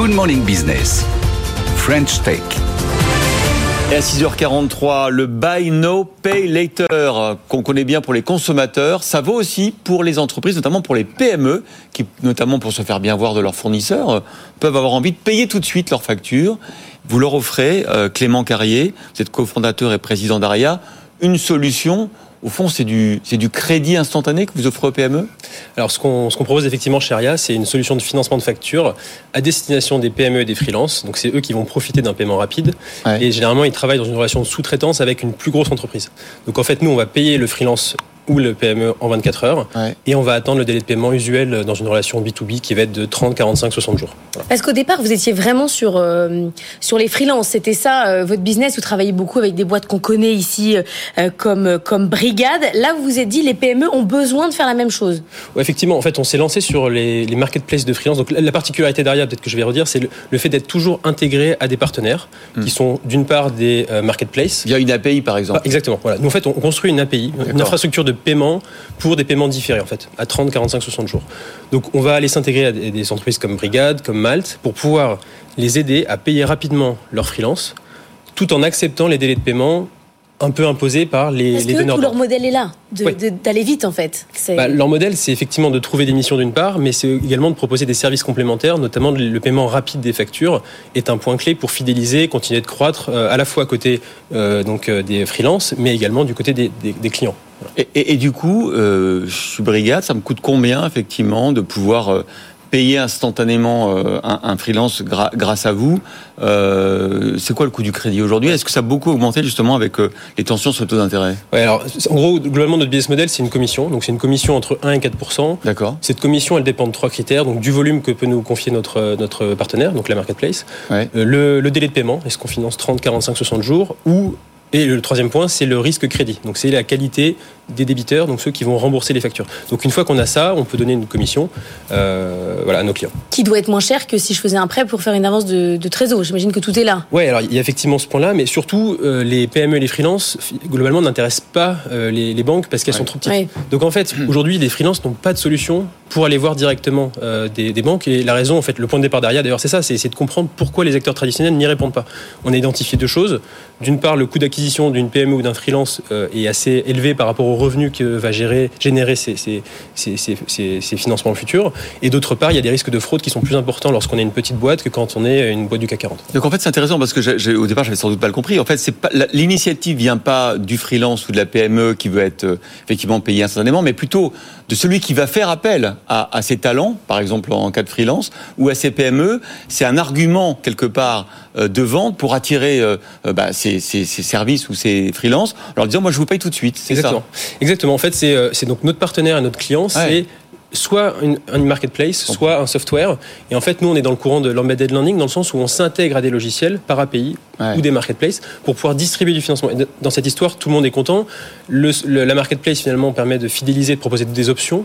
Good Morning Business. French Tech. Et à 6h43, le Buy No Pay Later, qu'on connaît bien pour les consommateurs, ça vaut aussi pour les entreprises, notamment pour les PME, qui, notamment pour se faire bien voir de leurs fournisseurs, peuvent avoir envie de payer tout de suite leurs factures. Vous leur offrez, euh, Clément Carrier, vous êtes cofondateur et président d'ARIA, une solution au fond, c'est du, du crédit instantané que vous offrez aux PME Alors, ce qu'on propose effectivement chez ARIA, c'est une solution de financement de factures à destination des PME et des freelances. Donc, c'est eux qui vont profiter d'un paiement rapide. Et généralement, ils travaillent dans une relation de sous-traitance avec une plus grosse entreprise. Donc, en fait, nous, on va payer le freelance ou le PME en 24 heures. Et on va attendre le délai de paiement usuel dans une relation B2B qui va être de 30, 45, 60 jours. Parce qu'au départ, vous étiez vraiment sur, euh, sur les freelances. C'était ça, euh, votre business. Vous travaillez beaucoup avec des boîtes qu'on connaît ici, euh, comme, comme Brigade. Là, vous vous êtes dit, les PME ont besoin de faire la même chose. Ouais, effectivement, en fait, on s'est lancé sur les, les, marketplaces de freelance. Donc, la particularité derrière, peut-être que je vais redire, c'est le, fait d'être toujours intégré à des partenaires hmm. qui sont d'une part des marketplaces. Il y a une API, par exemple. Ah, exactement. Voilà. Nous, en fait, on construit une API, une infrastructure de paiement pour des paiements différés en fait, à 30, 45, 60 jours. Donc on va aller s'intégrer à des entreprises comme Brigade, comme Malte, pour pouvoir les aider à payer rapidement leurs freelance, tout en acceptant les délais de paiement un peu imposés par les, Parce les que donneurs. Tout leur modèle est là, d'aller vite en fait. Bah, leur modèle, c'est effectivement de trouver des missions d'une part, mais c'est également de proposer des services complémentaires, notamment le paiement rapide des factures est un point clé pour fidéliser, continuer de croître, euh, à la fois à côté euh, donc euh, des freelances, mais également du côté des, des, des clients. Et, et, et, du coup, euh, je suis brigade, ça me coûte combien effectivement de pouvoir euh, payer instantanément euh, un, un, freelance gra grâce à vous euh, C'est quoi le coût du crédit aujourd'hui? Est-ce que ça a beaucoup augmenté justement avec euh, les tensions sur le taux d'intérêt? Ouais, alors en gros, globalement, notre business model, c'est une commission. Donc c'est une commission entre 1 et 4 D'accord. Cette commission, elle dépend de trois critères. Donc du volume que peut nous confier notre notre partenaire, donc la marketplace, ouais. le, le délai de paiement, est-ce qu'on finance 30, 45, 60 jours? Ou et le troisième point, c'est le risque crédit. Donc c'est la qualité des débiteurs, donc ceux qui vont rembourser les factures. Donc une fois qu'on a ça, on peut donner une commission euh, voilà, à nos clients. Qui doit être moins cher que si je faisais un prêt pour faire une avance de, de trésor. J'imagine que tout est là. Oui, alors il y a effectivement ce point-là, mais surtout euh, les PME et les freelances, globalement, n'intéressent pas euh, les, les, banques parce qu'elles ouais. sont trop petites. Ouais. Donc en fait, aujourd'hui, les freelances n'ont pas de solution pour aller voir directement euh, des, des, banques. Et la raison, en fait, le point de départ derrière, d'ailleurs, c'est ça, c'est de comprendre pourquoi les acteurs traditionnels n'y répondent pas. On a identifié deux choses. D'une part, le coût d'acquisition d'une PME ou d'un freelance euh, est assez élevé par rapport aux revenus que va gérer, générer ces, ces, ces, ces financements futurs. Et d'autre part, il y a des risques de fraude qui sont plus importants lorsqu'on est une petite boîte que quand on est une boîte du CAC 40. Donc en fait, c'est intéressant parce que au départ, j'avais sans doute pas le compris. En fait, l'initiative vient pas du freelance ou de la PME qui veut être euh, effectivement payé instantanément, mais plutôt de celui qui va faire appel à, à, ses talents, par exemple en cas de freelance, ou à ses PME. C'est un argument quelque part euh, de vente pour attirer euh, bah, ses, ses, ses, services ou ses freelances, en leur disant moi je vous paye tout de suite. Exactement. Ça. Exactement. En fait, c'est donc notre partenaire et notre client, c'est ouais soit une, une, marketplace, soit un software. Et en fait, nous, on est dans le courant de l'embedded learning, dans le sens où on s'intègre à des logiciels par API ouais. ou des marketplaces pour pouvoir distribuer du financement. Et dans cette histoire, tout le monde est content. Le, le, la marketplace, finalement, permet de fidéliser, de proposer des options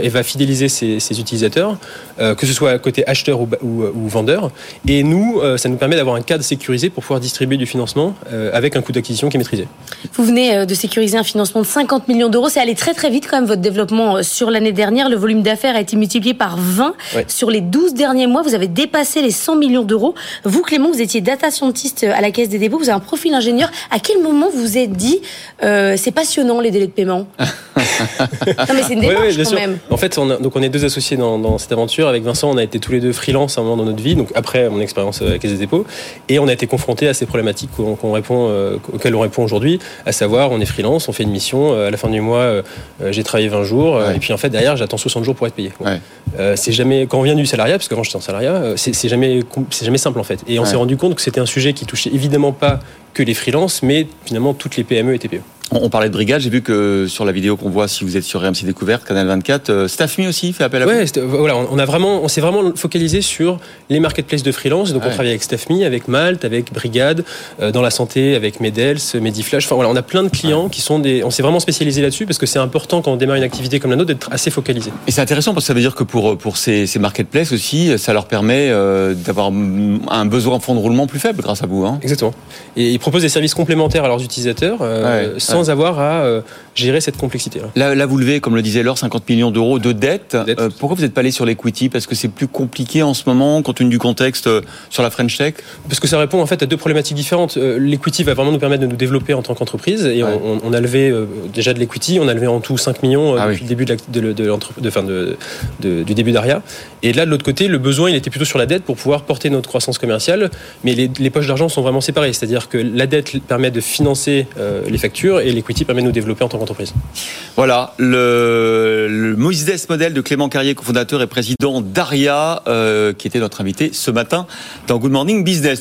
et va fidéliser ses, ses utilisateurs, euh, que ce soit côté acheteur ou, ou, ou vendeur. Et nous, euh, ça nous permet d'avoir un cadre sécurisé pour pouvoir distribuer du financement euh, avec un coût d'acquisition qui est maîtrisé. Vous venez de sécuriser un financement de 50 millions d'euros. C'est allé très très vite quand même votre développement sur l'année dernière. Le volume d'affaires a été multiplié par 20 ouais. sur les 12 derniers mois. Vous avez dépassé les 100 millions d'euros. Vous, Clément, vous étiez data scientist à la Caisse des dépôts. Vous avez un profil ingénieur. À quel moment vous vous êtes dit c'est passionnant les délais de paiement? Non mais c'est une démarche oui, quand même. En fait, on, a, donc on est deux associés dans, dans, cette aventure. Avec Vincent, on a été tous les deux freelance à un moment dans notre vie, donc après mon expérience à la Caisse des dépôts, et on a été confrontés à ces problématiques qu qu répond, euh, auxquelles on répond aujourd'hui, à savoir, on est freelance, on fait une mission, euh, à la fin du mois, euh, j'ai travaillé 20 jours, ouais. et puis en fait derrière, j'attends 60 jours pour être payé. Ouais. c'est jamais quand on vient du salariat, parce qu'avant j'étais en salariat, c'est jamais c'est jamais simple en fait. Et on s'est rendu compte que c'était un sujet qui touchait évidemment pas que les freelances, mais finalement toutes les PME et TPE. On parlait de brigade, j'ai vu que sur la vidéo qu'on voit, si vous êtes sur RMC Découverte, Canal 24, euh, Staffme aussi fait appel à ouais, vous. voilà, on a vraiment, on s'est vraiment focalisé sur les marketplaces de freelance. Donc ouais. on travaille avec Staffme, avec Malte, avec Brigade, euh, dans la santé, avec Medels, Mediflash. Enfin voilà, on a plein de clients ouais. qui sont des. On s'est vraiment spécialisé là-dessus parce que c'est important quand on démarre une activité comme la nôtre d'être assez focalisé. Et c'est intéressant parce que ça veut dire que pour pour ces, ces marketplaces aussi, ça leur permet euh, d'avoir un besoin en fonds de roulement plus faible grâce à vous. Hein. Exactement. Et ils proposent des services complémentaires à leurs utilisateurs, euh, sans sans avoir à gérer cette complexité. Là, là, vous levez, comme le disait Laure, 50 millions d'euros de dette. pourquoi vous n'êtes pas allé sur l'equity? Parce que c'est plus compliqué en ce moment, compte tenu du contexte sur la French Tech? Parce que ça répond en fait à deux problématiques différentes. L'equity va vraiment nous permettre de nous développer en tant qu'entreprise et on, a levé déjà de l'equity, on a levé en tout 5 millions ah depuis le début de, de, de, de, du début d'Aria. Et là, de l'autre côté, le besoin, il était plutôt sur la dette pour pouvoir porter notre croissance commerciale. Mais les, les poches d'argent sont vraiment séparées. C'est-à-dire que la dette permet de financer euh, les factures et l'equity permet de nous développer en tant qu'entreprise. Voilà, le, le Moïse modèle de Clément Carrier, cofondateur et président d'Aria, euh, qui était notre invité ce matin dans Good Morning Business.